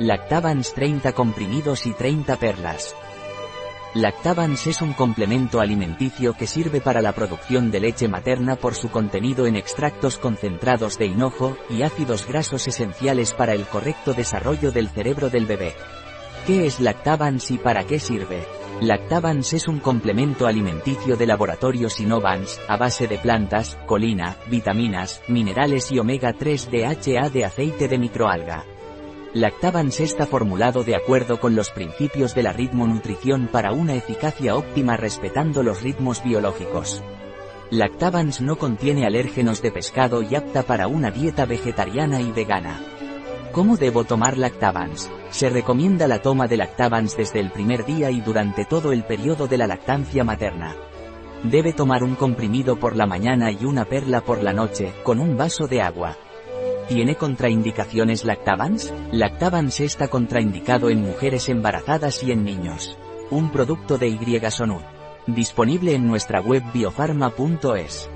Lactavans 30 comprimidos y 30 perlas. Lactavans es un complemento alimenticio que sirve para la producción de leche materna por su contenido en extractos concentrados de hinojo y ácidos grasos esenciales para el correcto desarrollo del cerebro del bebé. ¿Qué es Lactavans y para qué sirve? Lactavans es un complemento alimenticio de laboratorio Sinovans, a base de plantas, colina, vitaminas, minerales y omega 3 DHA de aceite de microalga. Lactavans está formulado de acuerdo con los principios de la ritmo-nutrición para una eficacia óptima respetando los ritmos biológicos. Lactavans no contiene alérgenos de pescado y apta para una dieta vegetariana y vegana. ¿Cómo debo tomar Lactavans? Se recomienda la toma de Lactavans desde el primer día y durante todo el periodo de la lactancia materna. Debe tomar un comprimido por la mañana y una perla por la noche, con un vaso de agua. ¿Tiene contraindicaciones Lactavans? Lactavans está contraindicado en mujeres embarazadas y en niños. Un producto de Y Disponible en nuestra web biofarma.es.